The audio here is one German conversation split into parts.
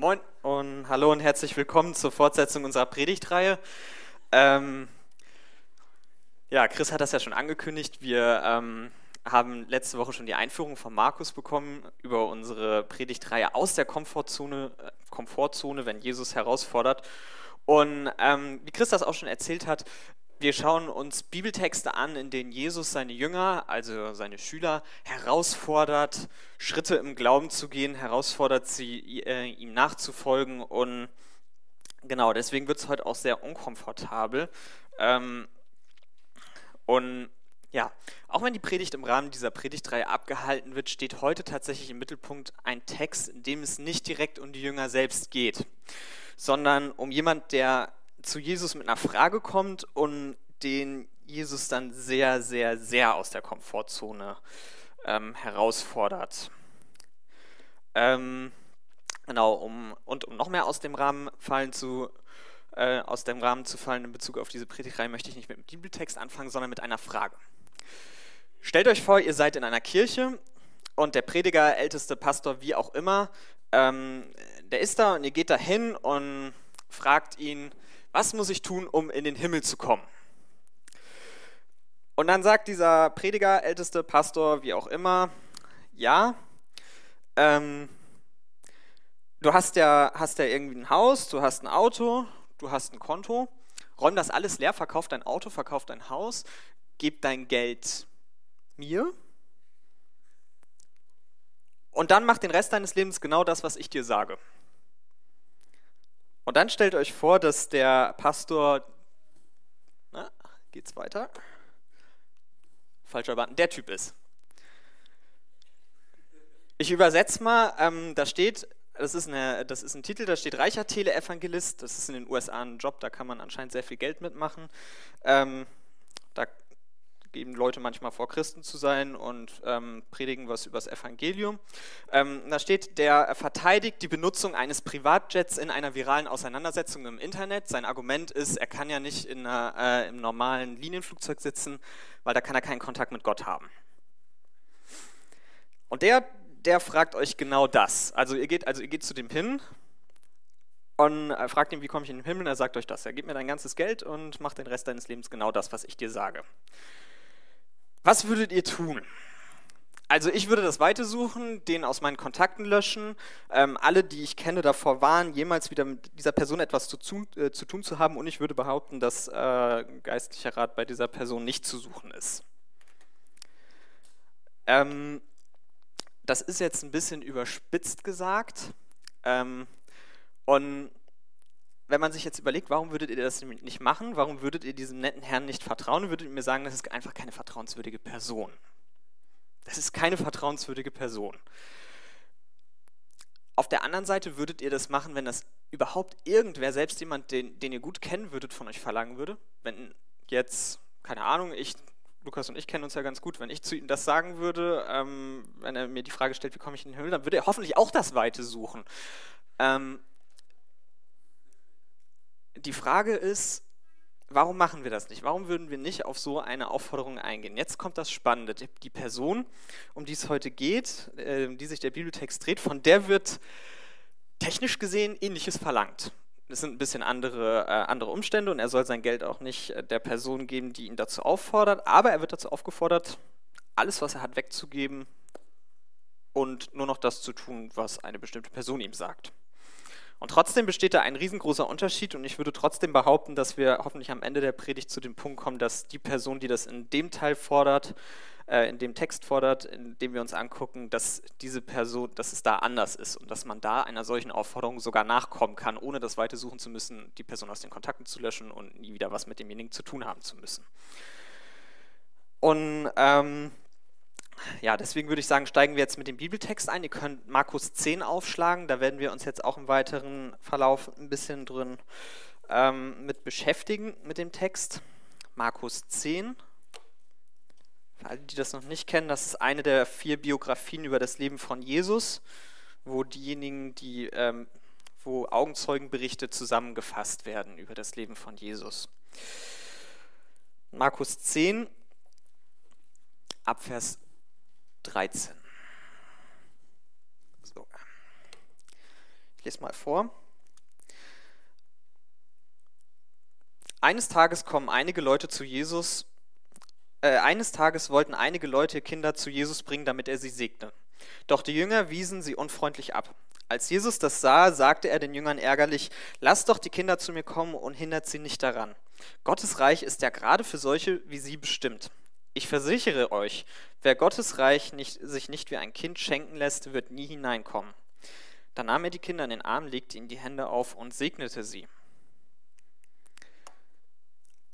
Moin und hallo und herzlich willkommen zur Fortsetzung unserer Predigtreihe. Ähm, ja, Chris hat das ja schon angekündigt. Wir ähm, haben letzte Woche schon die Einführung von Markus bekommen über unsere Predigtreihe aus der Komfortzone, äh, Komfortzone wenn Jesus herausfordert. Und ähm, wie Chris das auch schon erzählt hat, wir schauen uns Bibeltexte an, in denen Jesus seine Jünger, also seine Schüler, herausfordert, Schritte im Glauben zu gehen, herausfordert, sie äh, ihm nachzufolgen. Und genau, deswegen wird es heute auch sehr unkomfortabel. Ähm, und ja, auch wenn die Predigt im Rahmen dieser Predigtreihe abgehalten wird, steht heute tatsächlich im Mittelpunkt ein Text, in dem es nicht direkt um die Jünger selbst geht, sondern um jemand, der zu Jesus mit einer Frage kommt und den Jesus dann sehr, sehr, sehr aus der Komfortzone ähm, herausfordert. Ähm, genau, um, und um noch mehr aus dem Rahmen fallen zu, äh, aus dem Rahmen zu fallen in Bezug auf diese Predigtreihe, möchte ich nicht mit dem Bibeltext anfangen, sondern mit einer Frage. Stellt euch vor, ihr seid in einer Kirche und der Prediger, älteste Pastor, wie auch immer, ähm, der ist da und ihr geht da hin und fragt ihn, was muss ich tun, um in den Himmel zu kommen? Und dann sagt dieser Prediger, älteste Pastor, wie auch immer, ja, ähm, du hast ja, hast ja irgendwie ein Haus, du hast ein Auto, du hast ein Konto, räum das alles leer, verkauf dein Auto, verkauf dein Haus, gib dein Geld mir und dann mach den Rest deines Lebens genau das, was ich dir sage. Und dann stellt euch vor, dass der Pastor, na, geht's weiter? Falscher Button, der Typ ist. Ich übersetze mal, ähm, da steht, das ist, eine, das ist ein Titel, da steht reicher Teleevangelist, das ist in den USA ein Job, da kann man anscheinend sehr viel Geld mitmachen. Ähm, da geben Leute manchmal vor, Christen zu sein und ähm, predigen was über das Evangelium. Ähm, da steht, der verteidigt die Benutzung eines Privatjets in einer viralen Auseinandersetzung im Internet. Sein Argument ist, er kann ja nicht in einer, äh, im normalen Linienflugzeug sitzen, weil da kann er keinen Kontakt mit Gott haben. Und der, der fragt euch genau das. Also ihr geht, also ihr geht zu dem hin und äh, fragt ihn, wie komme ich in den Himmel? Und er sagt euch das. Er gibt mir dein ganzes Geld und macht den Rest deines Lebens genau das, was ich dir sage. Was würdet ihr tun? Also ich würde das weitersuchen, den aus meinen Kontakten löschen. Ähm, alle, die ich kenne, davor waren, jemals wieder mit dieser Person etwas zu, zu, äh, zu tun zu haben. Und ich würde behaupten, dass äh, geistlicher Rat bei dieser Person nicht zu suchen ist. Ähm, das ist jetzt ein bisschen überspitzt gesagt. Ähm, und wenn man sich jetzt überlegt, warum würdet ihr das nicht machen, warum würdet ihr diesem netten Herrn nicht vertrauen, würdet ihr mir sagen, das ist einfach keine vertrauenswürdige Person. Das ist keine vertrauenswürdige Person. Auf der anderen Seite würdet ihr das machen, wenn das überhaupt irgendwer, selbst jemand, den, den ihr gut kennen würdet, von euch verlangen würde. Wenn jetzt, keine Ahnung, ich, Lukas und ich kennen uns ja ganz gut, wenn ich zu ihm das sagen würde, ähm, wenn er mir die Frage stellt, wie komme ich in den Himmel, dann würde er hoffentlich auch das Weite suchen. Ähm, die Frage ist, warum machen wir das nicht? Warum würden wir nicht auf so eine Aufforderung eingehen? Jetzt kommt das Spannende. Die Person, um die es heute geht, äh, die sich der Bibeltext dreht, von der wird technisch gesehen ähnliches verlangt. Es sind ein bisschen andere, äh, andere Umstände und er soll sein Geld auch nicht äh, der Person geben, die ihn dazu auffordert, aber er wird dazu aufgefordert, alles, was er hat, wegzugeben und nur noch das zu tun, was eine bestimmte Person ihm sagt. Und trotzdem besteht da ein riesengroßer Unterschied und ich würde trotzdem behaupten, dass wir hoffentlich am Ende der Predigt zu dem Punkt kommen, dass die Person, die das in dem Teil fordert, äh, in dem Text fordert, in dem wir uns angucken, dass diese Person, dass es da anders ist und dass man da einer solchen Aufforderung sogar nachkommen kann, ohne das weiter suchen zu müssen, die Person aus den Kontakten zu löschen und nie wieder was mit demjenigen zu tun haben zu müssen. Und ähm, ja, deswegen würde ich sagen, steigen wir jetzt mit dem Bibeltext ein. Ihr könnt Markus 10 aufschlagen, da werden wir uns jetzt auch im weiteren Verlauf ein bisschen drin ähm, mit beschäftigen, mit dem Text. Markus 10. Für alle, die das noch nicht kennen, das ist eine der vier Biografien über das Leben von Jesus, wo diejenigen, die, ähm, wo Augenzeugenberichte zusammengefasst werden über das Leben von Jesus. Markus 10, Abvers 13. So. Ich lese mal vor. Eines Tages kommen einige Leute zu Jesus. Äh, eines Tages wollten einige Leute Kinder zu Jesus bringen, damit er sie segne. Doch die Jünger wiesen sie unfreundlich ab. Als Jesus das sah, sagte er den Jüngern ärgerlich: Lasst doch die Kinder zu mir kommen und hindert sie nicht daran. Gottes Reich ist ja gerade für solche wie sie bestimmt. Ich versichere euch, wer Gottes Reich nicht, sich nicht wie ein Kind schenken lässt, wird nie hineinkommen. Dann nahm er die Kinder in den Arm, legte ihnen die Hände auf und segnete sie.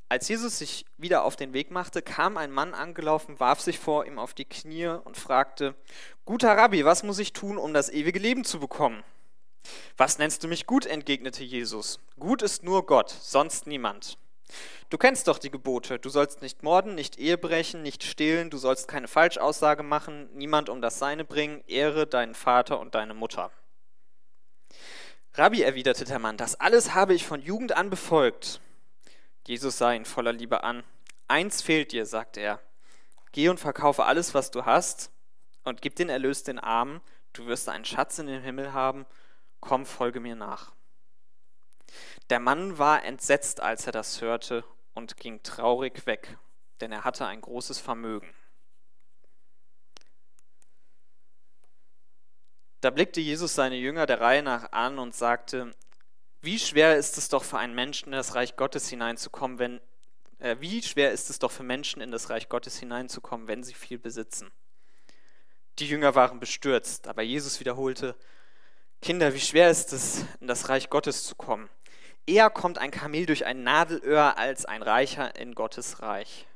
Als Jesus sich wieder auf den Weg machte, kam ein Mann angelaufen, warf sich vor ihm auf die Knie und fragte, Guter Rabbi, was muss ich tun, um das ewige Leben zu bekommen? Was nennst du mich gut? entgegnete Jesus. Gut ist nur Gott, sonst niemand. Du kennst doch die Gebote. Du sollst nicht morden, nicht Ehe brechen, nicht stehlen, du sollst keine Falschaussage machen, niemand um das Seine bringen, ehre deinen Vater und deine Mutter. Rabbi, erwiderte der Mann, das alles habe ich von Jugend an befolgt. Jesus sah ihn voller Liebe an. Eins fehlt dir, sagte er. Geh und verkaufe alles, was du hast, und gib den Erlös den Armen, du wirst einen Schatz in den Himmel haben, komm, folge mir nach. Der Mann war entsetzt, als er das hörte, und ging traurig weg, denn er hatte ein großes Vermögen. Da blickte Jesus seine Jünger der Reihe nach an und sagte, wie schwer ist es doch für einen Menschen in das Reich Gottes hineinzukommen, wenn äh, wie schwer ist es doch für Menschen in das Reich Gottes hineinzukommen, wenn sie viel besitzen? Die Jünger waren bestürzt, aber Jesus wiederholte: Kinder, wie schwer ist es, in das Reich Gottes zu kommen? Eher kommt ein Kamel durch ein Nadelöhr als ein Reicher in Gottes Reich.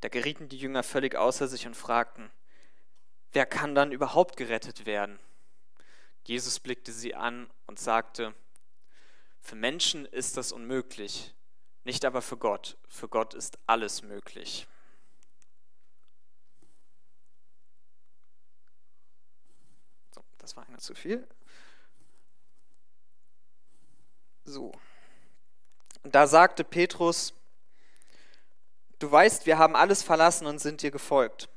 Da gerieten die Jünger völlig außer sich und fragten: Wer kann dann überhaupt gerettet werden? Jesus blickte sie an und sagte, für Menschen ist das unmöglich, nicht aber für Gott. Für Gott ist alles möglich. So, das war einer zu viel. So. Da sagte Petrus, du weißt, wir haben alles verlassen und sind dir gefolgt.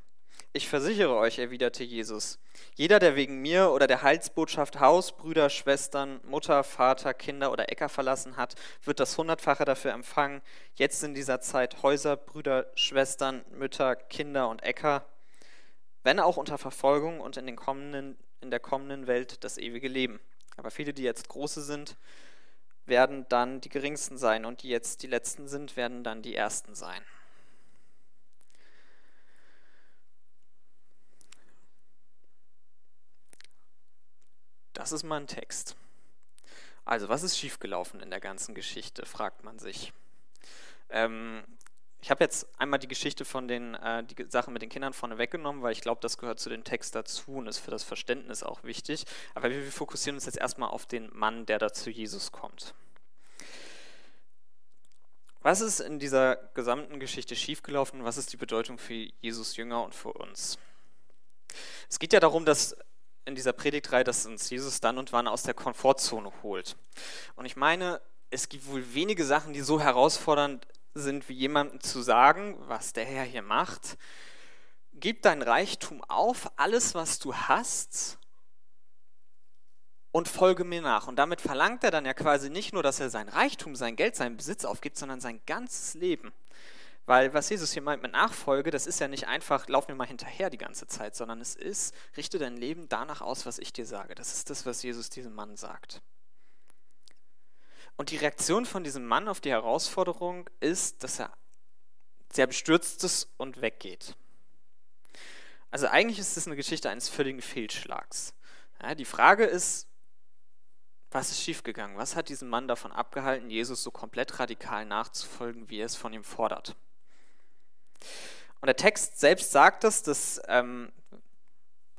Ich versichere euch, erwiderte Jesus, jeder, der wegen mir oder der Heilsbotschaft Haus, Brüder, Schwestern, Mutter, Vater, Kinder oder Äcker verlassen hat, wird das Hundertfache dafür empfangen. Jetzt in dieser Zeit Häuser, Brüder, Schwestern, Mütter, Kinder und Äcker, wenn auch unter Verfolgung und in, den kommenden, in der kommenden Welt das ewige Leben. Aber viele, die jetzt große sind, werden dann die geringsten sein und die jetzt die letzten sind, werden dann die ersten sein. Das ist mal ein Text. Also, was ist schiefgelaufen in der ganzen Geschichte, fragt man sich. Ähm, ich habe jetzt einmal die Geschichte von den, äh, die Sachen mit den Kindern vorne weggenommen, weil ich glaube, das gehört zu dem Text dazu und ist für das Verständnis auch wichtig. Aber wir, wir fokussieren uns jetzt erstmal auf den Mann, der da zu Jesus kommt. Was ist in dieser gesamten Geschichte schiefgelaufen? Was ist die Bedeutung für Jesus Jünger und für uns? Es geht ja darum, dass in dieser Predigtreihe, dass uns Jesus dann und wann aus der Komfortzone holt. Und ich meine, es gibt wohl wenige Sachen, die so herausfordernd sind, wie jemandem zu sagen, was der Herr hier macht. Gib dein Reichtum auf, alles, was du hast, und folge mir nach. Und damit verlangt er dann ja quasi nicht nur, dass er sein Reichtum, sein Geld, seinen Besitz aufgibt, sondern sein ganzes Leben. Weil was Jesus hier meint mit Nachfolge, das ist ja nicht einfach, lauf mir mal hinterher die ganze Zeit, sondern es ist, richte dein Leben danach aus, was ich dir sage. Das ist das, was Jesus diesem Mann sagt. Und die Reaktion von diesem Mann auf die Herausforderung ist, dass er sehr bestürzt ist und weggeht. Also eigentlich ist es eine Geschichte eines völligen Fehlschlags. Ja, die Frage ist, was ist schiefgegangen? Was hat diesen Mann davon abgehalten, Jesus so komplett radikal nachzufolgen, wie er es von ihm fordert? Und der Text selbst sagt es, dass ähm,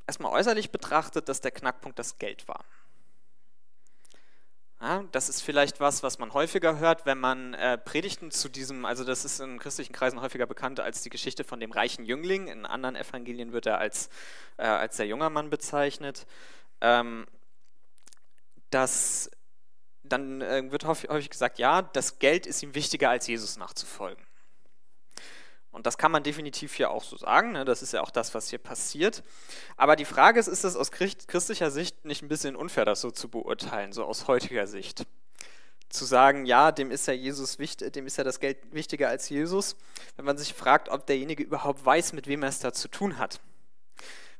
erstmal äußerlich betrachtet, dass der Knackpunkt das Geld war. Ja, das ist vielleicht was, was man häufiger hört, wenn man äh, Predigten zu diesem, also das ist in christlichen Kreisen häufiger bekannt als die Geschichte von dem reichen Jüngling. In anderen Evangelien wird er als, äh, als der junger Mann bezeichnet. Ähm, dass dann äh, wird häufig gesagt, ja, das Geld ist ihm wichtiger als Jesus nachzufolgen. Und das kann man definitiv hier auch so sagen. Ne? Das ist ja auch das, was hier passiert. Aber die Frage ist, ist es aus christlicher Sicht nicht ein bisschen unfair, das so zu beurteilen, so aus heutiger Sicht? Zu sagen, ja, dem ist ja Jesus wichtig, dem ist ja das Geld wichtiger als Jesus, wenn man sich fragt, ob derjenige überhaupt weiß, mit wem er es da zu tun hat.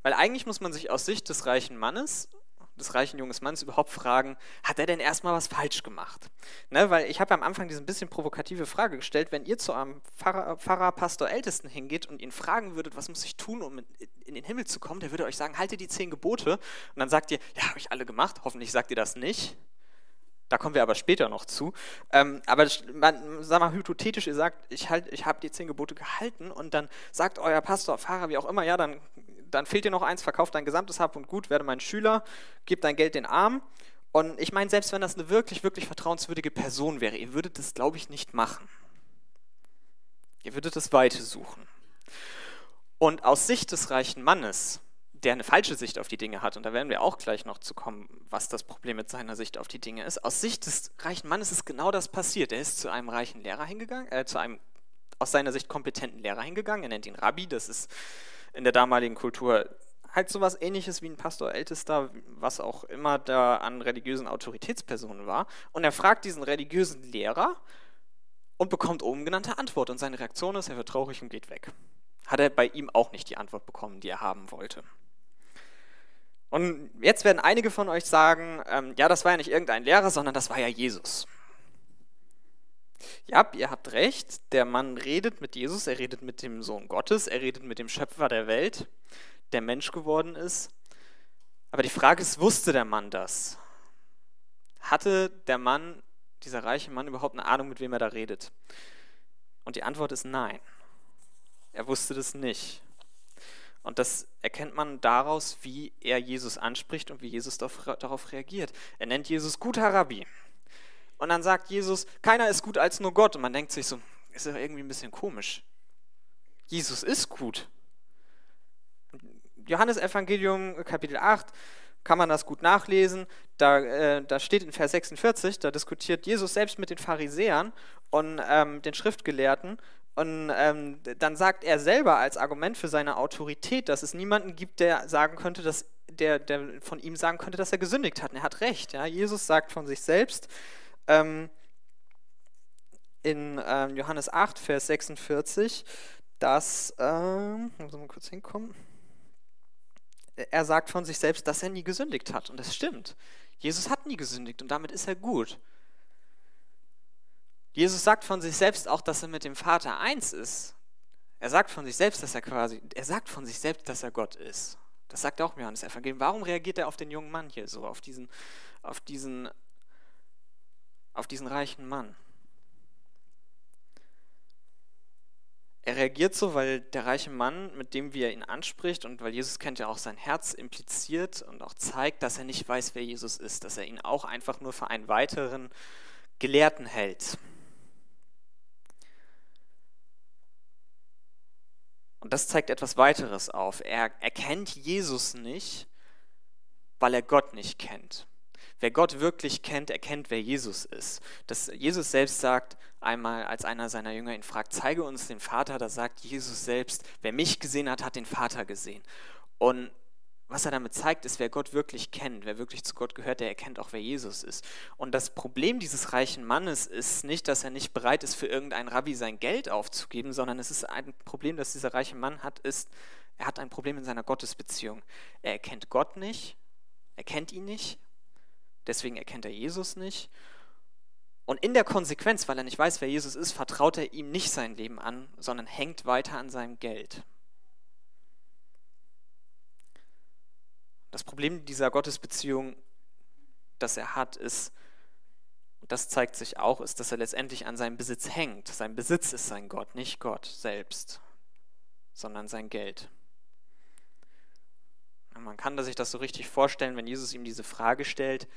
Weil eigentlich muss man sich aus Sicht des reichen Mannes des reichen jungen Mannes überhaupt fragen, hat er denn erstmal was falsch gemacht? Ne, weil ich habe am Anfang diese ein bisschen provokative Frage gestellt, wenn ihr zu einem Pfarrer, Pfarrer, Pastor, Ältesten hingeht und ihn fragen würdet, was muss ich tun, um in den Himmel zu kommen, der würde euch sagen, halte die zehn Gebote. Und dann sagt ihr, ja, habe ich alle gemacht, hoffentlich sagt ihr das nicht. Da kommen wir aber später noch zu. Ähm, aber man, sag mal, hypothetisch, ihr sagt, ich, halt, ich habe die zehn Gebote gehalten und dann sagt euer Pastor, Pfarrer, wie auch immer, ja, dann dann fehlt dir noch eins, verkauf dein gesamtes Hab und Gut, werde mein Schüler, gib dein Geld den Armen. Und ich meine, selbst wenn das eine wirklich, wirklich vertrauenswürdige Person wäre, ihr würdet das, glaube ich, nicht machen. Ihr würdet das Weite suchen. Und aus Sicht des reichen Mannes, der eine falsche Sicht auf die Dinge hat, und da werden wir auch gleich noch zu kommen, was das Problem mit seiner Sicht auf die Dinge ist, aus Sicht des reichen Mannes ist genau das passiert. Er ist zu einem reichen Lehrer hingegangen, äh, zu einem aus seiner Sicht kompetenten Lehrer hingegangen. Er nennt ihn Rabbi, das ist in der damaligen Kultur halt sowas ähnliches wie ein Pastor Ältester, was auch immer da an religiösen Autoritätspersonen war. Und er fragt diesen religiösen Lehrer und bekommt oben genannte Antwort. Und seine Reaktion ist, er wird traurig und geht weg. Hat er bei ihm auch nicht die Antwort bekommen, die er haben wollte. Und jetzt werden einige von euch sagen, ähm, ja, das war ja nicht irgendein Lehrer, sondern das war ja Jesus. Ja, ihr habt recht, der Mann redet mit Jesus, er redet mit dem Sohn Gottes, er redet mit dem Schöpfer der Welt, der Mensch geworden ist. Aber die Frage ist, wusste der Mann das? Hatte der Mann, dieser reiche Mann, überhaupt eine Ahnung, mit wem er da redet? Und die Antwort ist nein. Er wusste das nicht. Und das erkennt man daraus, wie er Jesus anspricht und wie Jesus darauf reagiert. Er nennt Jesus guter Rabbi. Und dann sagt Jesus, keiner ist gut als nur Gott. Und man denkt sich so, ist ja irgendwie ein bisschen komisch. Jesus ist gut. Johannes Evangelium Kapitel 8 kann man das gut nachlesen. Da, äh, da steht in Vers 46, da diskutiert Jesus selbst mit den Pharisäern und ähm, den Schriftgelehrten. Und ähm, dann sagt er selber als Argument für seine Autorität, dass es niemanden gibt, der sagen könnte, dass der, der von ihm sagen könnte, dass er gesündigt hat. Und er hat recht. Ja? Jesus sagt von sich selbst, ähm, in ähm, Johannes 8, Vers 46, dass, ähm, muss mal kurz hinkommen, er sagt von sich selbst, dass er nie gesündigt hat. Und das stimmt. Jesus hat nie gesündigt und damit ist er gut. Jesus sagt von sich selbst auch, dass er mit dem Vater eins ist. Er sagt von sich selbst, dass er quasi, er sagt von sich selbst, dass er Gott ist. Das sagt auch Johannes Evangelium. Warum reagiert er auf den jungen Mann hier so, auf diesen, auf diesen auf diesen reichen Mann. Er reagiert so, weil der reiche Mann, mit dem wie er ihn anspricht und weil Jesus kennt ja auch sein Herz, impliziert und auch zeigt, dass er nicht weiß, wer Jesus ist, dass er ihn auch einfach nur für einen weiteren Gelehrten hält. Und das zeigt etwas weiteres auf. Er erkennt Jesus nicht, weil er Gott nicht kennt. Wer Gott wirklich kennt, erkennt, wer Jesus ist. Das Jesus selbst sagt einmal, als einer seiner Jünger ihn fragt, zeige uns den Vater, da sagt Jesus selbst, wer mich gesehen hat, hat den Vater gesehen. Und was er damit zeigt, ist, wer Gott wirklich kennt, wer wirklich zu Gott gehört, der erkennt auch, wer Jesus ist. Und das Problem dieses reichen Mannes ist nicht, dass er nicht bereit ist, für irgendeinen Rabbi sein Geld aufzugeben, sondern es ist ein Problem, das dieser reiche Mann hat, ist, er hat ein Problem in seiner Gottesbeziehung. Er erkennt Gott nicht, er kennt ihn nicht deswegen erkennt er Jesus nicht. Und in der Konsequenz, weil er nicht weiß, wer Jesus ist, vertraut er ihm nicht sein Leben an, sondern hängt weiter an seinem Geld. Das Problem dieser Gottesbeziehung, das er hat, ist, und das zeigt sich auch, ist, dass er letztendlich an seinem Besitz hängt. Sein Besitz ist sein Gott, nicht Gott selbst, sondern sein Geld. Man kann sich das so richtig vorstellen, wenn Jesus ihm diese Frage stellt,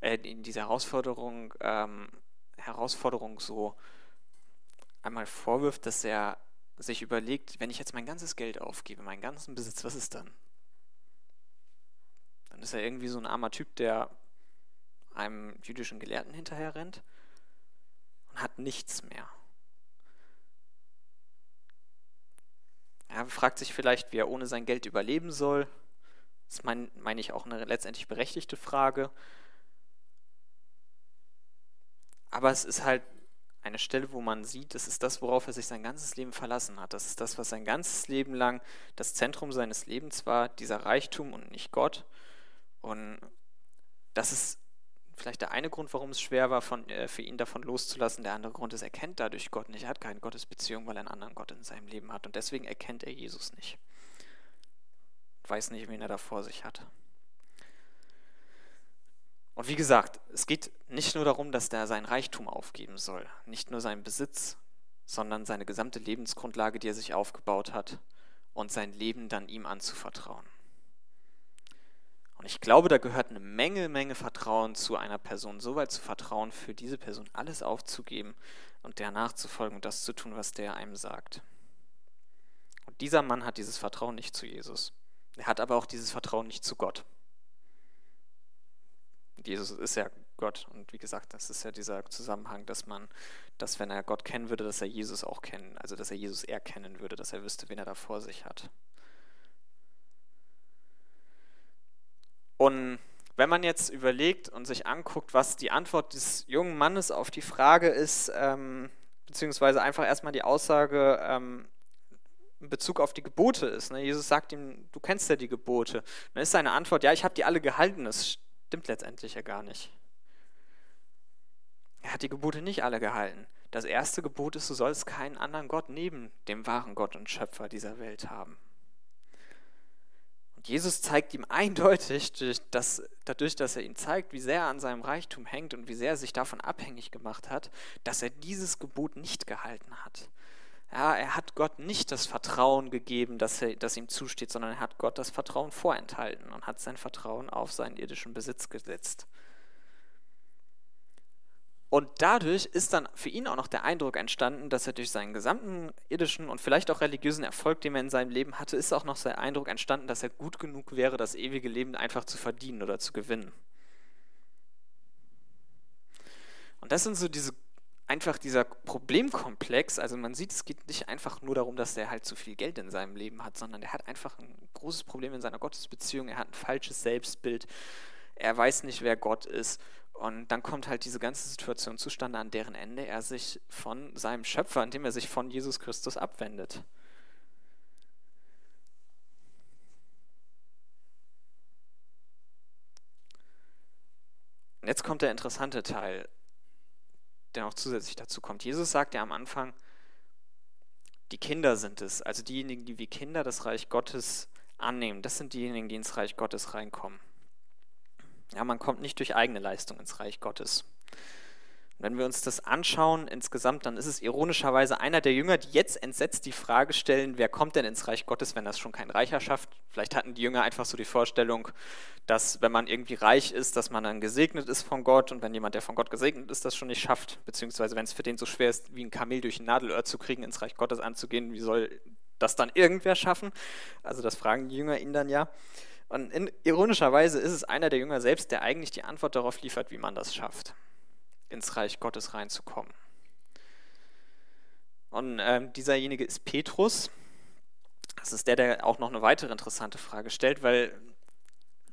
äh, diese Herausforderung, ähm, Herausforderung so einmal vorwirft, dass er sich überlegt, wenn ich jetzt mein ganzes Geld aufgebe, meinen ganzen Besitz, was ist dann? Dann ist er irgendwie so ein armer Typ, der einem jüdischen Gelehrten hinterher rennt und hat nichts mehr. Er fragt sich vielleicht, wie er ohne sein Geld überleben soll. Das meine mein ich auch eine letztendlich berechtigte Frage. Aber es ist halt eine Stelle, wo man sieht, das ist das, worauf er sich sein ganzes Leben verlassen hat. Das ist das, was sein ganzes Leben lang das Zentrum seines Lebens war, dieser Reichtum und nicht Gott. Und das ist vielleicht der eine Grund, warum es schwer war, von, äh, für ihn davon loszulassen. Der andere Grund ist, er kennt dadurch Gott nicht. Er hat keine Gottesbeziehung, weil er einen anderen Gott in seinem Leben hat. Und deswegen erkennt er Jesus nicht. Weiß nicht, wen er da vor sich hat. Und wie gesagt, es geht nicht nur darum, dass der sein Reichtum aufgeben soll, nicht nur seinen Besitz, sondern seine gesamte Lebensgrundlage, die er sich aufgebaut hat, und sein Leben dann ihm anzuvertrauen. Und ich glaube, da gehört eine Menge, Menge Vertrauen zu einer Person, so weit zu vertrauen, für diese Person alles aufzugeben und der nachzufolgen und das zu tun, was der einem sagt. Und dieser Mann hat dieses Vertrauen nicht zu Jesus. Er hat aber auch dieses Vertrauen nicht zu Gott. Jesus ist ja Gott. Und wie gesagt, das ist ja dieser Zusammenhang, dass man, dass wenn er Gott kennen würde, dass er Jesus auch kennen, also dass er Jesus erkennen würde, dass er wüsste, wen er da vor sich hat. Und wenn man jetzt überlegt und sich anguckt, was die Antwort des jungen Mannes auf die Frage ist, ähm, beziehungsweise einfach erstmal die Aussage ähm, Bezug auf die Gebote ist. Ne? Jesus sagt ihm, du kennst ja die Gebote. Dann ist seine Antwort, ja, ich habe die alle gehalten. Das stimmt letztendlich ja gar nicht. Er hat die Gebote nicht alle gehalten. Das erste Gebot ist, du sollst keinen anderen Gott neben dem wahren Gott und Schöpfer dieser Welt haben. Und Jesus zeigt ihm eindeutig, dass, dadurch, dass er ihm zeigt, wie sehr er an seinem Reichtum hängt und wie sehr er sich davon abhängig gemacht hat, dass er dieses Gebot nicht gehalten hat. Ja, er hat Gott nicht das Vertrauen gegeben, das, er, das ihm zusteht, sondern er hat Gott das Vertrauen vorenthalten und hat sein Vertrauen auf seinen irdischen Besitz gesetzt. Und dadurch ist dann für ihn auch noch der Eindruck entstanden, dass er durch seinen gesamten irdischen und vielleicht auch religiösen Erfolg, den er in seinem Leben hatte, ist auch noch der Eindruck entstanden, dass er gut genug wäre, das ewige Leben einfach zu verdienen oder zu gewinnen. Und das sind so diese einfach dieser Problemkomplex, also man sieht, es geht nicht einfach nur darum, dass er halt zu viel Geld in seinem Leben hat, sondern er hat einfach ein großes Problem in seiner Gottesbeziehung, er hat ein falsches Selbstbild, er weiß nicht, wer Gott ist. Und dann kommt halt diese ganze Situation zustande, an deren Ende er sich von seinem Schöpfer, indem er sich von Jesus Christus abwendet. Und jetzt kommt der interessante Teil der noch zusätzlich dazu kommt. Jesus sagt ja am Anfang, die Kinder sind es, also diejenigen, die wie Kinder das Reich Gottes annehmen. Das sind diejenigen, die ins Reich Gottes reinkommen. Ja, man kommt nicht durch eigene Leistung ins Reich Gottes. Wenn wir uns das anschauen insgesamt, dann ist es ironischerweise einer der Jünger, die jetzt entsetzt die Frage stellen, wer kommt denn ins Reich Gottes, wenn das schon kein Reicher schafft? Vielleicht hatten die Jünger einfach so die Vorstellung, dass wenn man irgendwie reich ist, dass man dann gesegnet ist von Gott und wenn jemand, der von Gott gesegnet ist, das schon nicht schafft, beziehungsweise wenn es für den so schwer ist, wie ein Kamel durch ein Nadelöhr zu kriegen, ins Reich Gottes anzugehen, wie soll das dann irgendwer schaffen? Also das fragen die Jünger ihn dann ja. Und in, ironischerweise ist es einer der Jünger selbst, der eigentlich die Antwort darauf liefert, wie man das schafft ins Reich Gottes reinzukommen. Und ähm, dieserjenige ist Petrus. Das ist der, der auch noch eine weitere interessante Frage stellt, weil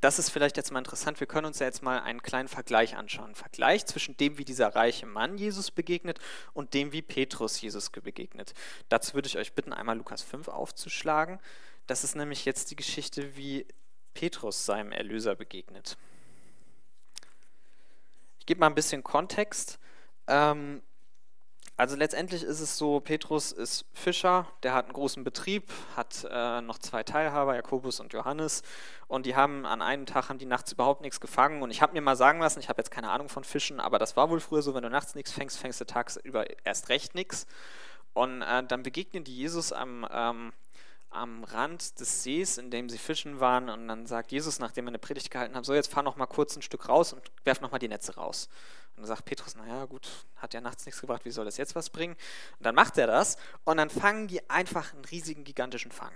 das ist vielleicht jetzt mal interessant. Wir können uns ja jetzt mal einen kleinen Vergleich anschauen. Ein Vergleich zwischen dem, wie dieser reiche Mann Jesus begegnet und dem, wie Petrus Jesus begegnet. Dazu würde ich euch bitten, einmal Lukas 5 aufzuschlagen. Das ist nämlich jetzt die Geschichte, wie Petrus seinem Erlöser begegnet. Ich gebe mal ein bisschen Kontext. Ähm, also letztendlich ist es so, Petrus ist Fischer, der hat einen großen Betrieb, hat äh, noch zwei Teilhaber, Jakobus und Johannes, und die haben an einem Tag haben die nachts überhaupt nichts gefangen. Und ich habe mir mal sagen lassen, ich habe jetzt keine Ahnung von Fischen, aber das war wohl früher so, wenn du nachts nichts fängst, fängst du tagsüber erst recht nichts. Und äh, dann begegnen die Jesus am ähm, am Rand des Sees, in dem sie fischen waren. Und dann sagt Jesus, nachdem er eine Predigt gehalten hat, so jetzt fahr noch mal kurz ein Stück raus und werf noch mal die Netze raus. Und dann sagt Petrus, naja gut, hat ja nachts nichts gebracht, wie soll das jetzt was bringen? Und dann macht er das und dann fangen die einfach einen riesigen, gigantischen Fang,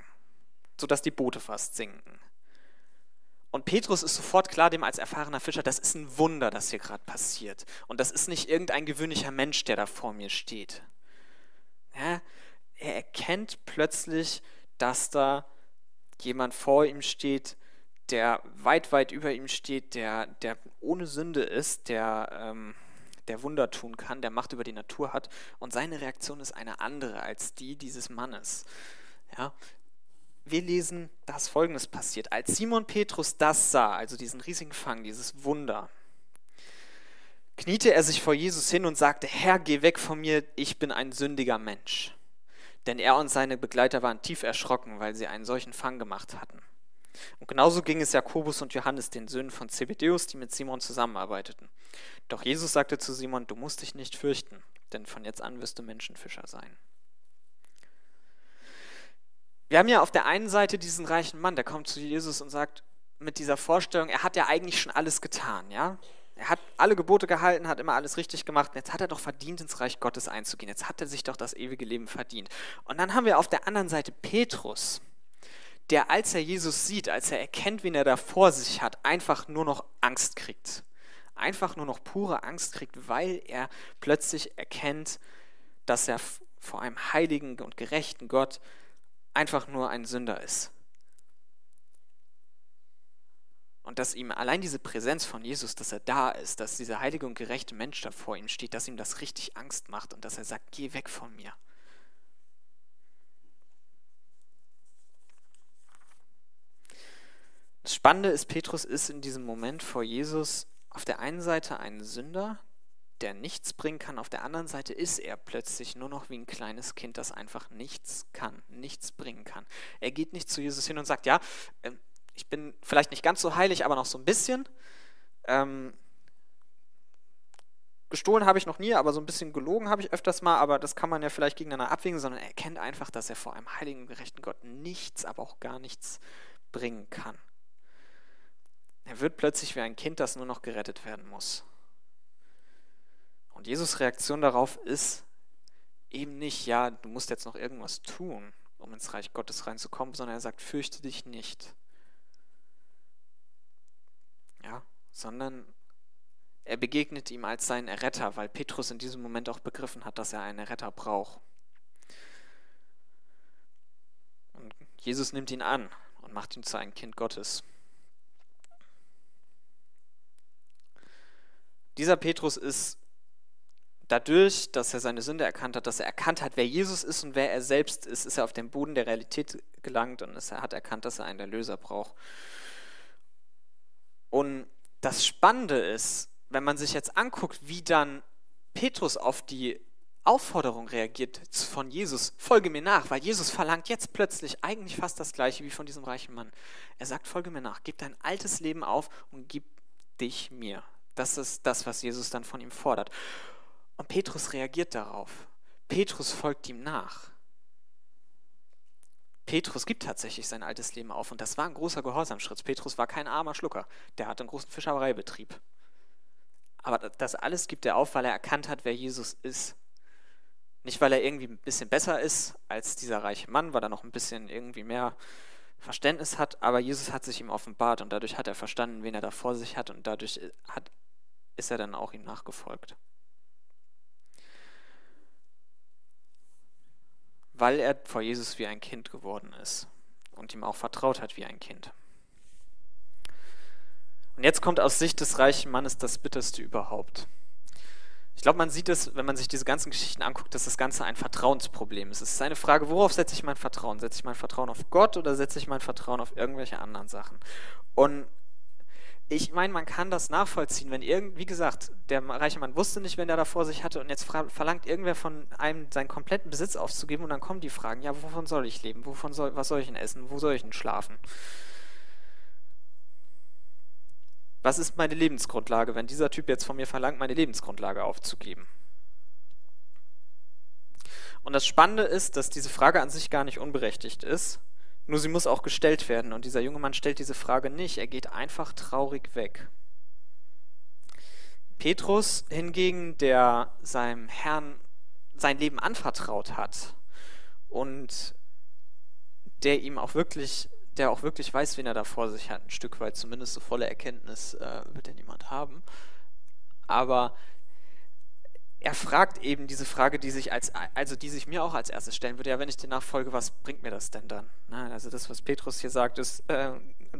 sodass die Boote fast sinken. Und Petrus ist sofort klar, dem als erfahrener Fischer, das ist ein Wunder, das hier gerade passiert. Und das ist nicht irgendein gewöhnlicher Mensch, der da vor mir steht. Ja, er erkennt plötzlich, dass da jemand vor ihm steht, der weit, weit über ihm steht, der, der ohne Sünde ist, der, ähm, der Wunder tun kann, der Macht über die Natur hat. Und seine Reaktion ist eine andere als die dieses Mannes. Ja? Wir lesen, dass Folgendes passiert. Als Simon Petrus das sah, also diesen riesigen Fang, dieses Wunder, kniete er sich vor Jesus hin und sagte, Herr, geh weg von mir, ich bin ein sündiger Mensch. Denn er und seine Begleiter waren tief erschrocken, weil sie einen solchen Fang gemacht hatten. Und genauso ging es Jakobus und Johannes, den Söhnen von Zebedeus, die mit Simon zusammenarbeiteten. Doch Jesus sagte zu Simon, du musst dich nicht fürchten, denn von jetzt an wirst du Menschenfischer sein. Wir haben ja auf der einen Seite diesen reichen Mann, der kommt zu Jesus und sagt mit dieser Vorstellung, er hat ja eigentlich schon alles getan, ja? Er hat alle Gebote gehalten, hat immer alles richtig gemacht. Und jetzt hat er doch verdient, ins Reich Gottes einzugehen. Jetzt hat er sich doch das ewige Leben verdient. Und dann haben wir auf der anderen Seite Petrus, der, als er Jesus sieht, als er erkennt, wen er da vor sich hat, einfach nur noch Angst kriegt. Einfach nur noch pure Angst kriegt, weil er plötzlich erkennt, dass er vor einem heiligen und gerechten Gott einfach nur ein Sünder ist. Und dass ihm allein diese Präsenz von Jesus, dass er da ist, dass dieser heilige und gerechte Mensch da vor ihm steht, dass ihm das richtig Angst macht und dass er sagt, geh weg von mir. Das Spannende ist, Petrus ist in diesem Moment vor Jesus auf der einen Seite ein Sünder, der nichts bringen kann, auf der anderen Seite ist er plötzlich nur noch wie ein kleines Kind, das einfach nichts kann, nichts bringen kann. Er geht nicht zu Jesus hin und sagt, ja, ähm, ich bin vielleicht nicht ganz so heilig, aber noch so ein bisschen. Ähm, gestohlen habe ich noch nie, aber so ein bisschen gelogen habe ich öfters mal, aber das kann man ja vielleicht gegeneinander abwägen, sondern er erkennt einfach, dass er vor einem heiligen, gerechten Gott nichts, aber auch gar nichts bringen kann. Er wird plötzlich wie ein Kind, das nur noch gerettet werden muss. Und Jesus Reaktion darauf ist eben nicht, ja, du musst jetzt noch irgendwas tun, um ins Reich Gottes reinzukommen, sondern er sagt, fürchte dich nicht. Ja, sondern er begegnet ihm als seinen Erretter, weil Petrus in diesem Moment auch begriffen hat, dass er einen Erretter braucht. Und Jesus nimmt ihn an und macht ihn zu einem Kind Gottes. Dieser Petrus ist dadurch, dass er seine Sünde erkannt hat, dass er erkannt hat, wer Jesus ist und wer er selbst ist, ist er auf den Boden der Realität gelangt und er hat erkannt, dass er einen Erlöser braucht. Und das Spannende ist, wenn man sich jetzt anguckt, wie dann Petrus auf die Aufforderung reagiert von Jesus, folge mir nach, weil Jesus verlangt jetzt plötzlich eigentlich fast das gleiche wie von diesem reichen Mann. Er sagt, folge mir nach, gib dein altes Leben auf und gib dich mir. Das ist das, was Jesus dann von ihm fordert. Und Petrus reagiert darauf. Petrus folgt ihm nach. Petrus gibt tatsächlich sein altes Leben auf und das war ein großer Gehorsamschritt. Petrus war kein armer Schlucker, der hatte einen großen Fischereibetrieb. Aber das alles gibt er auf, weil er erkannt hat, wer Jesus ist. Nicht, weil er irgendwie ein bisschen besser ist als dieser reiche Mann, weil er noch ein bisschen irgendwie mehr Verständnis hat, aber Jesus hat sich ihm offenbart und dadurch hat er verstanden, wen er da vor sich hat und dadurch hat ist er dann auch ihm nachgefolgt. Weil er vor Jesus wie ein Kind geworden ist und ihm auch vertraut hat wie ein Kind. Und jetzt kommt aus Sicht des reichen Mannes das Bitterste überhaupt. Ich glaube, man sieht es, wenn man sich diese ganzen Geschichten anguckt, dass das Ganze ein Vertrauensproblem ist. Es ist eine Frage, worauf setze ich mein Vertrauen? Setze ich mein Vertrauen auf Gott oder setze ich mein Vertrauen auf irgendwelche anderen Sachen? Und ich meine, man kann das nachvollziehen, wenn irgend, wie gesagt, der reiche Mann wusste nicht, wenn er da vor sich hatte und jetzt verlangt irgendwer von einem seinen kompletten Besitz aufzugeben und dann kommen die Fragen, ja, wovon soll ich leben? Wovon soll, was soll ich denn essen? Wo soll ich denn schlafen? Was ist meine Lebensgrundlage, wenn dieser Typ jetzt von mir verlangt, meine Lebensgrundlage aufzugeben? Und das Spannende ist, dass diese Frage an sich gar nicht unberechtigt ist, nur sie muss auch gestellt werden. Und dieser junge Mann stellt diese Frage nicht. Er geht einfach traurig weg. Petrus hingegen, der seinem Herrn sein Leben anvertraut hat und der ihm auch wirklich, der auch wirklich weiß, wen er da vor sich hat, ein Stück weit zumindest so volle Erkenntnis äh, wird er niemand haben. Aber er fragt eben diese Frage, die sich als, also die sich mir auch als erstes stellen würde, ja, wenn ich dir nachfolge, was bringt mir das denn dann? Na, also das, was Petrus hier sagt, ist äh,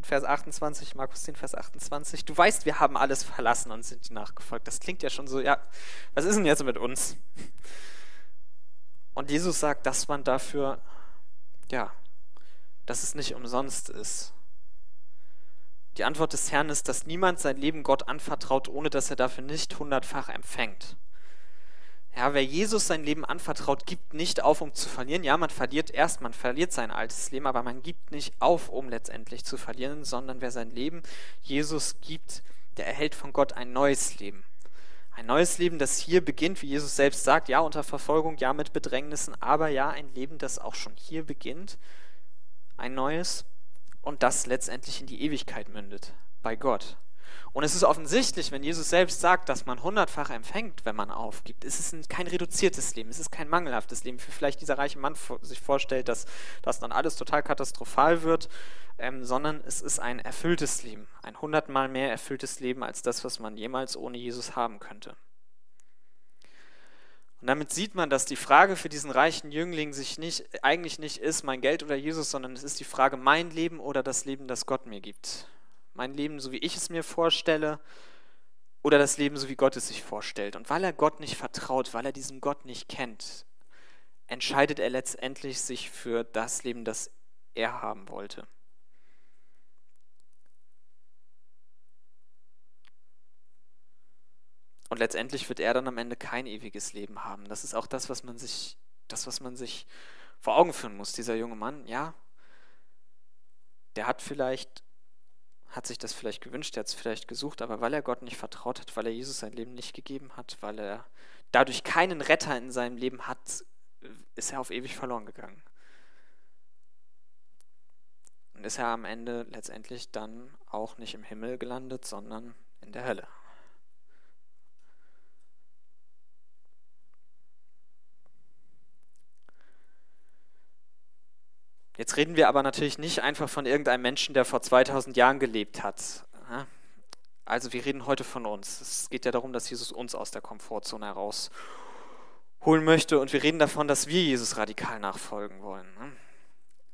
Vers 28, Markus 10, Vers 28, du weißt, wir haben alles verlassen und sind dir nachgefolgt. Das klingt ja schon so, ja, was ist denn jetzt mit uns? Und Jesus sagt, dass man dafür, ja, dass es nicht umsonst ist. Die Antwort des Herrn ist, dass niemand sein Leben Gott anvertraut, ohne dass er dafür nicht hundertfach empfängt. Ja, wer Jesus sein Leben anvertraut, gibt nicht auf, um zu verlieren. Ja, man verliert erst, man verliert sein altes Leben, aber man gibt nicht auf, um letztendlich zu verlieren, sondern wer sein Leben Jesus gibt, der erhält von Gott ein neues Leben. Ein neues Leben, das hier beginnt, wie Jesus selbst sagt, ja unter Verfolgung, ja mit Bedrängnissen, aber ja ein Leben, das auch schon hier beginnt, ein neues und das letztendlich in die Ewigkeit mündet, bei Gott. Und es ist offensichtlich, wenn Jesus selbst sagt, dass man hundertfach empfängt, wenn man aufgibt. Es ist kein reduziertes Leben, es ist kein mangelhaftes Leben, wie vielleicht dieser reiche Mann sich vorstellt, dass das dann alles total katastrophal wird, ähm, sondern es ist ein erfülltes Leben, ein hundertmal mehr erfülltes Leben als das, was man jemals ohne Jesus haben könnte. Und damit sieht man, dass die Frage für diesen reichen Jüngling sich nicht, eigentlich nicht ist, mein Geld oder Jesus, sondern es ist die Frage, mein Leben oder das Leben, das Gott mir gibt mein Leben so wie ich es mir vorstelle oder das Leben so wie Gott es sich vorstellt. Und weil er Gott nicht vertraut, weil er diesen Gott nicht kennt, entscheidet er letztendlich sich für das Leben, das er haben wollte. Und letztendlich wird er dann am Ende kein ewiges Leben haben. Das ist auch das, was man sich, das, was man sich vor Augen führen muss. Dieser junge Mann, ja, der hat vielleicht hat sich das vielleicht gewünscht, er hat es vielleicht gesucht, aber weil er Gott nicht vertraut hat, weil er Jesus sein Leben nicht gegeben hat, weil er dadurch keinen Retter in seinem Leben hat, ist er auf ewig verloren gegangen. Und ist er am Ende letztendlich dann auch nicht im Himmel gelandet, sondern in der Hölle. Jetzt reden wir aber natürlich nicht einfach von irgendeinem Menschen, der vor 2000 Jahren gelebt hat. Also wir reden heute von uns. Es geht ja darum, dass Jesus uns aus der Komfortzone herausholen möchte und wir reden davon, dass wir Jesus radikal nachfolgen wollen. Ne?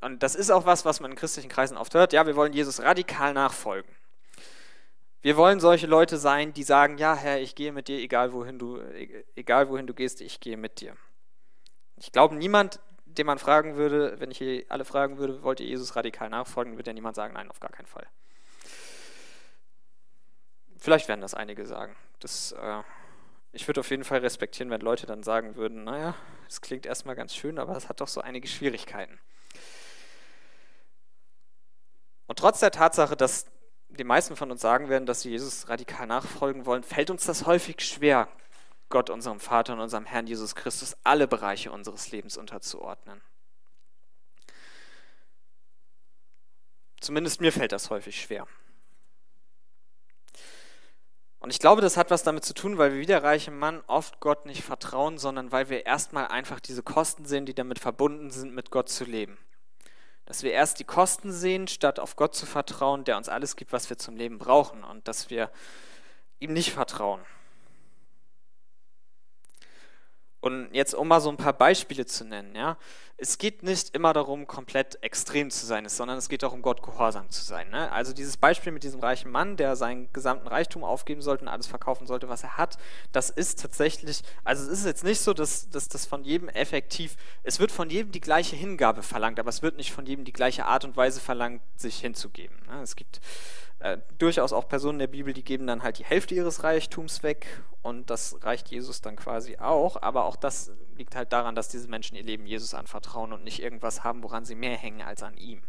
Und das ist auch was, was man in christlichen Kreisen oft hört. Ja, wir wollen Jesus radikal nachfolgen. Wir wollen solche Leute sein, die sagen, ja Herr, ich gehe mit dir, egal wohin du, egal wohin du gehst, ich gehe mit dir. Ich glaube, niemand den man fragen würde, wenn ich hier alle fragen würde, wollt ihr Jesus radikal nachfolgen, würde ja niemand sagen, nein, auf gar keinen Fall. Vielleicht werden das einige sagen. Das, äh, ich würde auf jeden Fall respektieren, wenn Leute dann sagen würden, naja, es klingt erstmal ganz schön, aber es hat doch so einige Schwierigkeiten. Und trotz der Tatsache, dass die meisten von uns sagen werden, dass sie Jesus radikal nachfolgen wollen, fällt uns das häufig schwer, Gott, unserem Vater und unserem Herrn Jesus Christus alle Bereiche unseres Lebens unterzuordnen. Zumindest mir fällt das häufig schwer. Und ich glaube, das hat was damit zu tun, weil wir wie der reiche Mann oft Gott nicht vertrauen, sondern weil wir erstmal einfach diese Kosten sehen, die damit verbunden sind, mit Gott zu leben. Dass wir erst die Kosten sehen, statt auf Gott zu vertrauen, der uns alles gibt, was wir zum Leben brauchen. Und dass wir ihm nicht vertrauen. Und jetzt, um mal so ein paar Beispiele zu nennen, ja, es geht nicht immer darum, komplett extrem zu sein, sondern es geht darum, Gott gehorsam zu sein. Ne? Also dieses Beispiel mit diesem reichen Mann, der seinen gesamten Reichtum aufgeben sollte und alles verkaufen sollte, was er hat, das ist tatsächlich, also es ist jetzt nicht so, dass, das von jedem effektiv, es wird von jedem die gleiche Hingabe verlangt, aber es wird nicht von jedem die gleiche Art und Weise verlangt, sich hinzugeben. Ne? Es gibt äh, durchaus auch Personen der Bibel, die geben dann halt die Hälfte ihres Reichtums weg und das reicht Jesus dann quasi auch. Aber auch das liegt halt daran, dass diese Menschen ihr Leben Jesus anvertrauen und nicht irgendwas haben, woran sie mehr hängen als an ihm.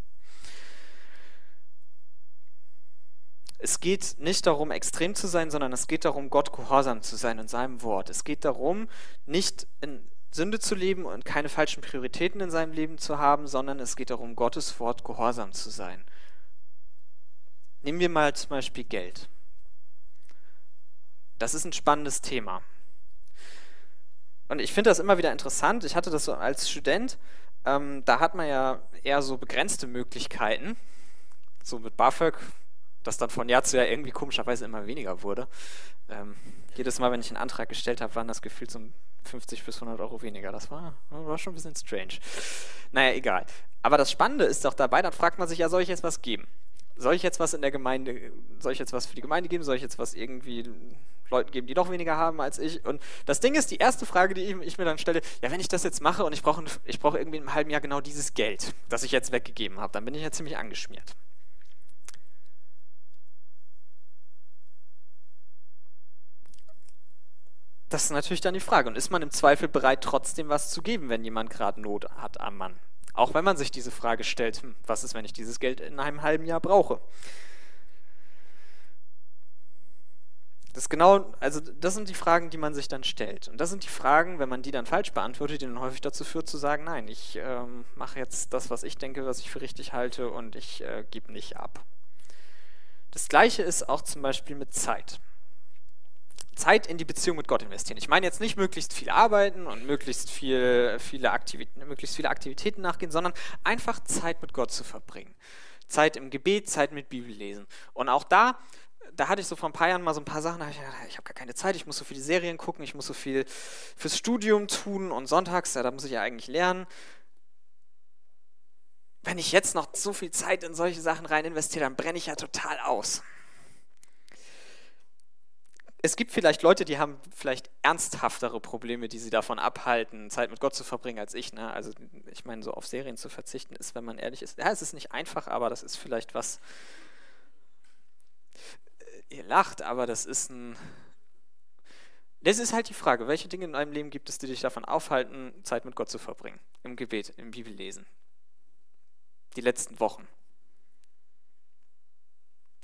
Es geht nicht darum, extrem zu sein, sondern es geht darum, Gott gehorsam zu sein in seinem Wort. Es geht darum, nicht in Sünde zu leben und keine falschen Prioritäten in seinem Leben zu haben, sondern es geht darum, Gottes Wort gehorsam zu sein. Nehmen wir mal zum Beispiel Geld. Das ist ein spannendes Thema. Und ich finde das immer wieder interessant. Ich hatte das so als Student, ähm, da hat man ja eher so begrenzte Möglichkeiten. So mit BAföG das dann von Jahr zu Jahr irgendwie komischerweise immer weniger wurde. Ähm, jedes Mal, wenn ich einen Antrag gestellt habe, waren das gefühlt so 50 bis 100 Euro weniger. Das war, war schon ein bisschen strange. Naja, egal. Aber das Spannende ist doch dabei, dann fragt man sich ja, soll ich jetzt was geben? Soll ich jetzt was in der Gemeinde, soll ich jetzt was für die Gemeinde geben? Soll ich jetzt was irgendwie Leuten geben, die doch weniger haben als ich? Und das Ding ist, die erste Frage, die ich, mir dann stelle, ja, wenn ich das jetzt mache und ich brauche ich brauch irgendwie einem halben Jahr genau dieses Geld, das ich jetzt weggegeben habe, dann bin ich ja ziemlich angeschmiert. Das ist natürlich dann die Frage. Und ist man im Zweifel bereit, trotzdem was zu geben, wenn jemand gerade Not hat am Mann? Auch wenn man sich diese Frage stellt, hm, was ist, wenn ich dieses Geld in einem halben Jahr brauche? Das genau, also das sind die Fragen, die man sich dann stellt. Und das sind die Fragen, wenn man die dann falsch beantwortet, die dann häufig dazu führt zu sagen, nein, ich ähm, mache jetzt das, was ich denke, was ich für richtig halte und ich äh, gebe nicht ab. Das gleiche ist auch zum Beispiel mit Zeit. Zeit in die Beziehung mit Gott investieren. Ich meine jetzt nicht möglichst viel arbeiten und möglichst, viel, viele, Aktivitäten, möglichst viele Aktivitäten nachgehen, sondern einfach Zeit mit Gott zu verbringen. Zeit im Gebet, Zeit mit Bibel lesen. Und auch da, da hatte ich so vor ein paar Jahren mal so ein paar Sachen, da ich, ich habe gar keine Zeit, ich muss so viele Serien gucken, ich muss so viel fürs Studium tun und sonntags, ja, da muss ich ja eigentlich lernen. Wenn ich jetzt noch so viel Zeit in solche Sachen rein investiere, dann brenne ich ja total aus es gibt vielleicht Leute, die haben vielleicht ernsthaftere Probleme, die sie davon abhalten, Zeit mit Gott zu verbringen als ich. Ne? Also ich meine, so auf Serien zu verzichten ist, wenn man ehrlich ist, ja, es ist nicht einfach, aber das ist vielleicht was, ihr lacht, aber das ist ein, das ist halt die Frage, welche Dinge in deinem Leben gibt es, die dich davon aufhalten, Zeit mit Gott zu verbringen? Im Gebet, im Bibellesen. Die letzten Wochen.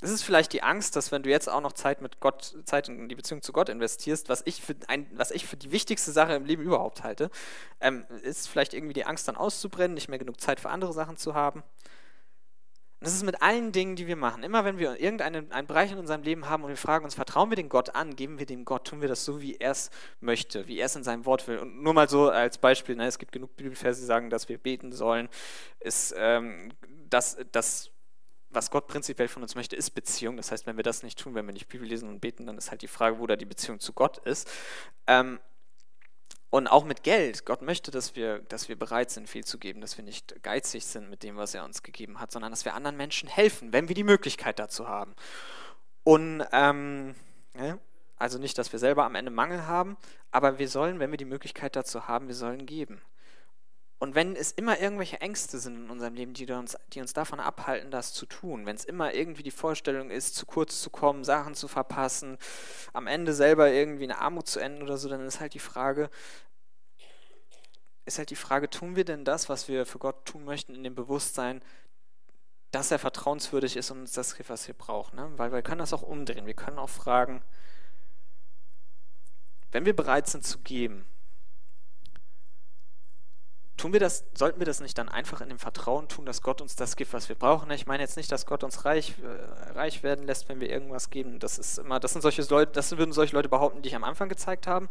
Es ist vielleicht die Angst, dass wenn du jetzt auch noch Zeit mit Gott, Zeit in die Beziehung zu Gott investierst, was ich für, ein, was ich für die wichtigste Sache im Leben überhaupt halte, ähm, ist vielleicht irgendwie die Angst dann auszubrennen, nicht mehr genug Zeit für andere Sachen zu haben. Und das ist mit allen Dingen, die wir machen. Immer wenn wir irgendeinen einen Bereich in unserem Leben haben und wir fragen uns, vertrauen wir dem Gott an, geben wir dem Gott, tun wir das so, wie er es möchte, wie er es in seinem Wort will. Und nur mal so als Beispiel, ne, es gibt genug Bibelverse, die sagen, dass wir beten sollen, ist, ähm, dass, dass was Gott prinzipiell von uns möchte, ist Beziehung. Das heißt, wenn wir das nicht tun, wenn wir nicht Bibel lesen und beten, dann ist halt die Frage, wo da die Beziehung zu Gott ist. Ähm, und auch mit Geld. Gott möchte, dass wir, dass wir bereit sind, viel zu geben, dass wir nicht geizig sind mit dem, was er uns gegeben hat, sondern dass wir anderen Menschen helfen, wenn wir die Möglichkeit dazu haben. Und ähm, ja, also nicht, dass wir selber am Ende Mangel haben, aber wir sollen, wenn wir die Möglichkeit dazu haben, wir sollen geben. Und wenn es immer irgendwelche Ängste sind in unserem Leben, die uns, die uns davon abhalten, das zu tun, wenn es immer irgendwie die Vorstellung ist, zu kurz zu kommen, Sachen zu verpassen, am Ende selber irgendwie in Armut zu enden oder so, dann ist halt die Frage, ist halt die Frage, tun wir denn das, was wir für Gott tun möchten, in dem Bewusstsein, dass er vertrauenswürdig ist und uns das gibt, was wir brauchen. Ne? Weil wir können das auch umdrehen. Wir können auch fragen, wenn wir bereit sind zu geben, Tun wir das, sollten wir das nicht dann einfach in dem Vertrauen tun, dass Gott uns das gibt, was wir brauchen? Ich meine jetzt nicht, dass Gott uns reich, äh, reich werden lässt, wenn wir irgendwas geben. Das ist immer, das sind solche Leute, das würden solche Leute behaupten, die ich am Anfang gezeigt habe.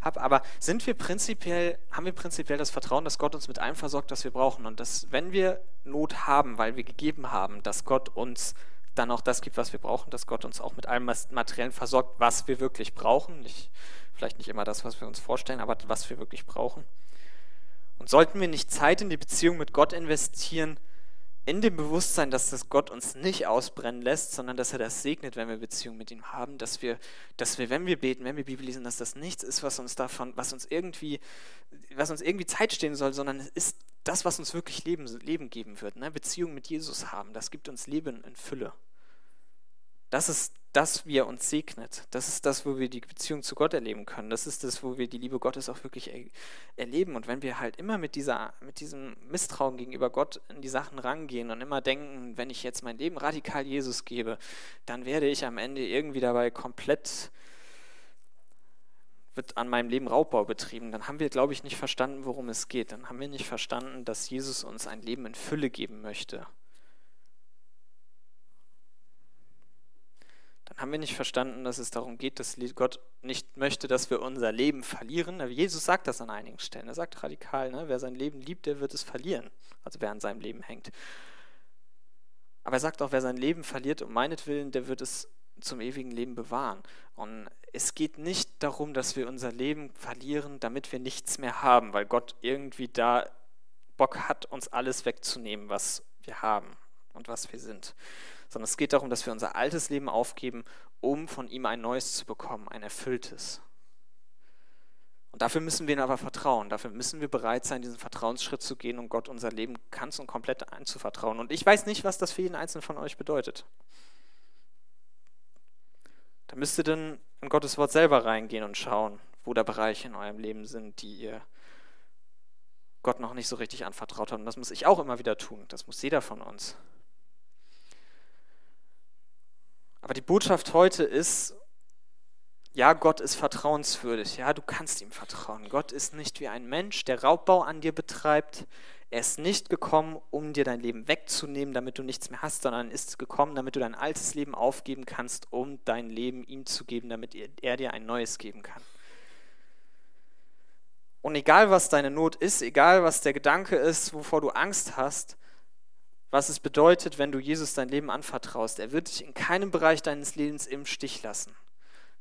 Aber sind wir prinzipiell, haben wir prinzipiell das Vertrauen, dass Gott uns mit allem versorgt, was wir brauchen? Und dass, wenn wir Not haben, weil wir gegeben haben, dass Gott uns dann auch das gibt, was wir brauchen, dass Gott uns auch mit allem Materiellen versorgt, was wir wirklich brauchen. Nicht, vielleicht nicht immer das, was wir uns vorstellen, aber was wir wirklich brauchen. Und sollten wir nicht Zeit in die Beziehung mit Gott investieren, in dem Bewusstsein, dass das Gott uns nicht ausbrennen lässt, sondern dass er das segnet, wenn wir Beziehung mit ihm haben, dass wir, dass wir, wenn wir beten, wenn wir Bibel lesen, dass das nichts ist, was uns davon, was uns irgendwie, was uns irgendwie Zeit stehen soll, sondern es ist das, was uns wirklich Leben, Leben geben wird. Ne? Beziehung mit Jesus haben, das gibt uns Leben in Fülle. Das ist das, wie er uns segnet. Das ist das, wo wir die Beziehung zu Gott erleben können. Das ist das, wo wir die Liebe Gottes auch wirklich er erleben. Und wenn wir halt immer mit, dieser, mit diesem Misstrauen gegenüber Gott in die Sachen rangehen und immer denken, wenn ich jetzt mein Leben radikal Jesus gebe, dann werde ich am Ende irgendwie dabei komplett wird an meinem Leben Raubbau betrieben, dann haben wir, glaube ich, nicht verstanden, worum es geht. Dann haben wir nicht verstanden, dass Jesus uns ein Leben in Fülle geben möchte. Dann haben wir nicht verstanden, dass es darum geht, dass Gott nicht möchte, dass wir unser Leben verlieren. Jesus sagt das an einigen Stellen. Er sagt radikal, ne? wer sein Leben liebt, der wird es verlieren. Also wer an seinem Leben hängt. Aber er sagt auch, wer sein Leben verliert um meinetwillen, der wird es zum ewigen Leben bewahren. Und es geht nicht darum, dass wir unser Leben verlieren, damit wir nichts mehr haben, weil Gott irgendwie da Bock hat, uns alles wegzunehmen, was wir haben und was wir sind. Sondern es geht darum, dass wir unser altes Leben aufgeben, um von ihm ein neues zu bekommen, ein erfülltes. Und dafür müssen wir ihm aber vertrauen. Dafür müssen wir bereit sein, diesen Vertrauensschritt zu gehen und Gott unser Leben ganz und komplett anzuvertrauen. Und ich weiß nicht, was das für jeden Einzelnen von euch bedeutet. Da müsst ihr dann in Gottes Wort selber reingehen und schauen, wo da Bereiche in eurem Leben sind, die ihr Gott noch nicht so richtig anvertraut habt. Und das muss ich auch immer wieder tun. Das muss jeder von uns. Aber die Botschaft heute ist, ja, Gott ist vertrauenswürdig. Ja, du kannst ihm vertrauen. Gott ist nicht wie ein Mensch, der Raubbau an dir betreibt. Er ist nicht gekommen, um dir dein Leben wegzunehmen, damit du nichts mehr hast, sondern ist gekommen, damit du dein altes Leben aufgeben kannst, um dein Leben ihm zu geben, damit er dir ein neues geben kann. Und egal, was deine Not ist, egal, was der Gedanke ist, wovor du Angst hast, was es bedeutet, wenn du Jesus dein Leben anvertraust, er wird dich in keinem Bereich deines Lebens im Stich lassen.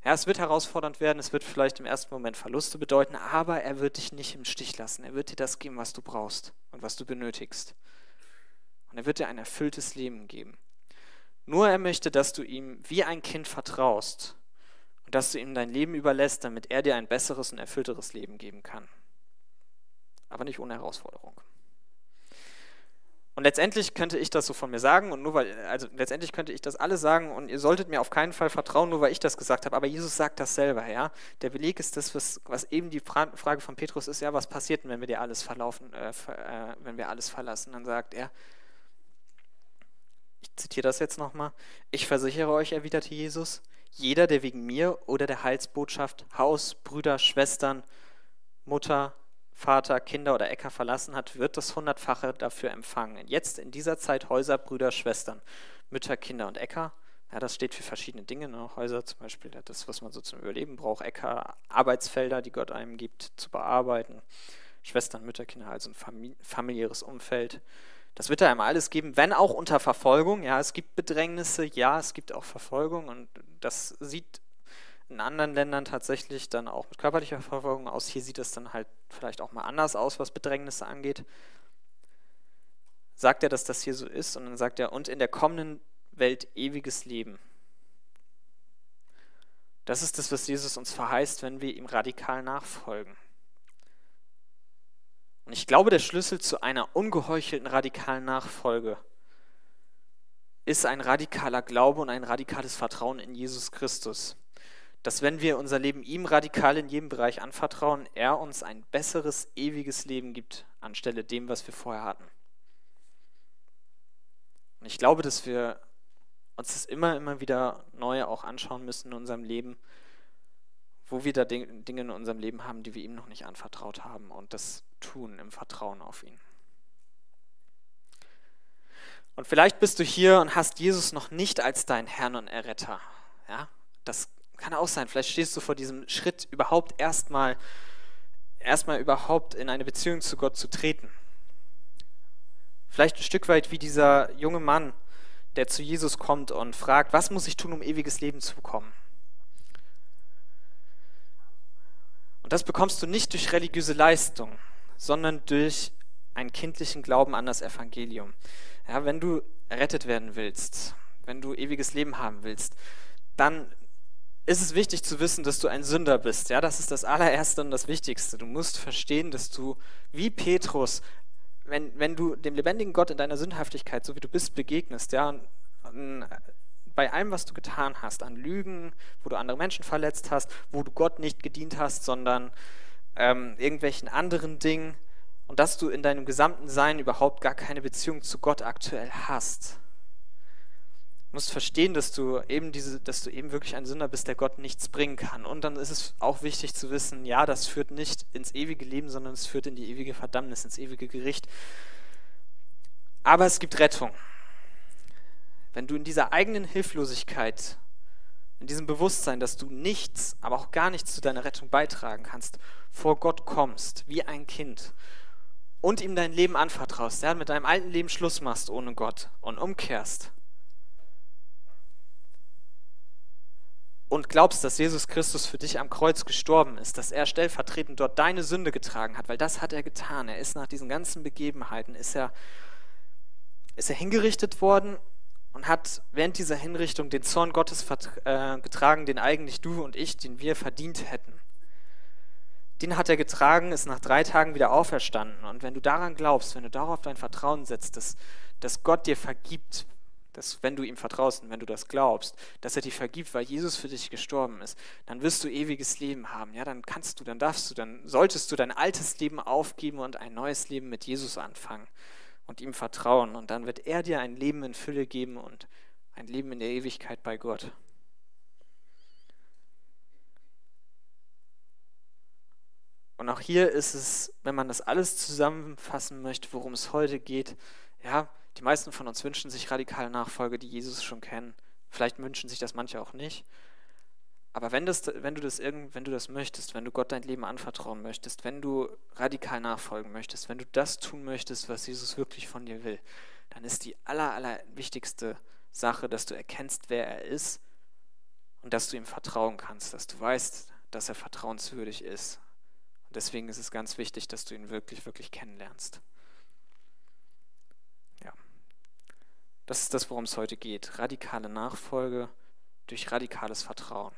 Ja, es wird herausfordernd werden, es wird vielleicht im ersten Moment Verluste bedeuten, aber er wird dich nicht im Stich lassen. Er wird dir das geben, was du brauchst und was du benötigst. Und er wird dir ein erfülltes Leben geben. Nur er möchte, dass du ihm wie ein Kind vertraust und dass du ihm dein Leben überlässt, damit er dir ein besseres und erfüllteres Leben geben kann. Aber nicht ohne Herausforderung. Und letztendlich könnte ich das so von mir sagen und nur weil, also letztendlich könnte ich das alles sagen und ihr solltet mir auf keinen Fall vertrauen, nur weil ich das gesagt habe. Aber Jesus sagt das selber, ja. Der Beleg ist das, was, was eben die Frage von Petrus ist, ja, was passiert denn, wenn wir dir alles verlaufen, äh, äh, wenn wir alles verlassen? Dann sagt er, ich zitiere das jetzt nochmal, ich versichere euch, erwiderte Jesus, jeder, der wegen mir oder der Heilsbotschaft Haus, Brüder, Schwestern, Mutter, Vater, Kinder oder Äcker verlassen hat, wird das Hundertfache dafür empfangen. Jetzt in dieser Zeit Häuser, Brüder, Schwestern, Mütter, Kinder und Äcker. Ja, das steht für verschiedene Dinge. Ne? Häuser zum Beispiel, das, was man so zum Überleben braucht. Äcker, Arbeitsfelder, die Gott einem gibt, zu bearbeiten. Schwestern, Mütter, Kinder, also ein familiäres Umfeld. Das wird er einem alles geben, wenn auch unter Verfolgung. Ja, es gibt Bedrängnisse, ja, es gibt auch Verfolgung und das sieht in anderen Ländern tatsächlich dann auch mit körperlicher Verfolgung aus. Hier sieht es dann halt vielleicht auch mal anders aus, was Bedrängnisse angeht. Sagt er, dass das hier so ist und dann sagt er, und in der kommenden Welt ewiges Leben. Das ist das, was Jesus uns verheißt, wenn wir ihm radikal nachfolgen. Und ich glaube, der Schlüssel zu einer ungeheuchelten radikalen Nachfolge ist ein radikaler Glaube und ein radikales Vertrauen in Jesus Christus dass wenn wir unser Leben ihm radikal in jedem Bereich anvertrauen, er uns ein besseres, ewiges Leben gibt, anstelle dem, was wir vorher hatten. Und ich glaube, dass wir uns das immer, immer wieder neu auch anschauen müssen in unserem Leben, wo wir da Dinge in unserem Leben haben, die wir ihm noch nicht anvertraut haben und das tun im Vertrauen auf ihn. Und vielleicht bist du hier und hast Jesus noch nicht als dein Herrn und Erretter. Ja, das kann auch sein, vielleicht stehst du vor diesem Schritt, überhaupt erstmal erstmal überhaupt in eine Beziehung zu Gott zu treten. Vielleicht ein Stück weit wie dieser junge Mann, der zu Jesus kommt und fragt, was muss ich tun, um ewiges Leben zu bekommen? Und das bekommst du nicht durch religiöse Leistung, sondern durch einen kindlichen Glauben an das Evangelium. Ja, wenn du errettet werden willst, wenn du ewiges Leben haben willst, dann ist es wichtig zu wissen, dass du ein Sünder bist. Ja, das ist das allererste und das Wichtigste. Du musst verstehen, dass du wie Petrus, wenn, wenn du dem lebendigen Gott in deiner Sündhaftigkeit, so wie du bist, begegnest, ja, und bei allem, was du getan hast, an Lügen, wo du andere Menschen verletzt hast, wo du Gott nicht gedient hast, sondern ähm, irgendwelchen anderen Dingen, und dass du in deinem gesamten Sein überhaupt gar keine Beziehung zu Gott aktuell hast musst verstehen, dass du eben diese, dass du eben wirklich ein Sünder bist, der Gott nichts bringen kann. Und dann ist es auch wichtig zu wissen, ja, das führt nicht ins ewige Leben, sondern es führt in die ewige Verdammnis, ins ewige Gericht. Aber es gibt Rettung. Wenn du in dieser eigenen Hilflosigkeit, in diesem Bewusstsein, dass du nichts, aber auch gar nichts zu deiner Rettung beitragen kannst, vor Gott kommst, wie ein Kind und ihm dein Leben anvertraust, ja, mit deinem alten Leben Schluss machst ohne Gott und umkehrst und glaubst, dass Jesus Christus für dich am Kreuz gestorben ist, dass er stellvertretend dort deine Sünde getragen hat, weil das hat er getan. Er ist nach diesen ganzen Begebenheiten, ist er, ist er hingerichtet worden und hat während dieser Hinrichtung den Zorn Gottes äh, getragen, den eigentlich du und ich, den wir verdient hätten. Den hat er getragen, ist nach drei Tagen wieder auferstanden. Und wenn du daran glaubst, wenn du darauf dein Vertrauen setzt, dass, dass Gott dir vergibt, dass wenn du ihm vertraust und wenn du das glaubst, dass er dir vergibt, weil Jesus für dich gestorben ist, dann wirst du ewiges Leben haben. Ja, dann kannst du, dann darfst du, dann solltest du dein altes Leben aufgeben und ein neues Leben mit Jesus anfangen und ihm vertrauen. Und dann wird er dir ein Leben in Fülle geben und ein Leben in der Ewigkeit bei Gott. Und auch hier ist es, wenn man das alles zusammenfassen möchte, worum es heute geht, ja, die meisten von uns wünschen sich radikale Nachfolge, die Jesus schon kennen. Vielleicht wünschen sich das manche auch nicht. Aber wenn, das, wenn, du das irgend, wenn du das möchtest, wenn du Gott dein Leben anvertrauen möchtest, wenn du radikal nachfolgen möchtest, wenn du das tun möchtest, was Jesus wirklich von dir will, dann ist die aller, aller wichtigste Sache, dass du erkennst, wer er ist und dass du ihm vertrauen kannst, dass du weißt, dass er vertrauenswürdig ist. Und deswegen ist es ganz wichtig, dass du ihn wirklich, wirklich kennenlernst. Das ist das, worum es heute geht. Radikale Nachfolge durch radikales Vertrauen.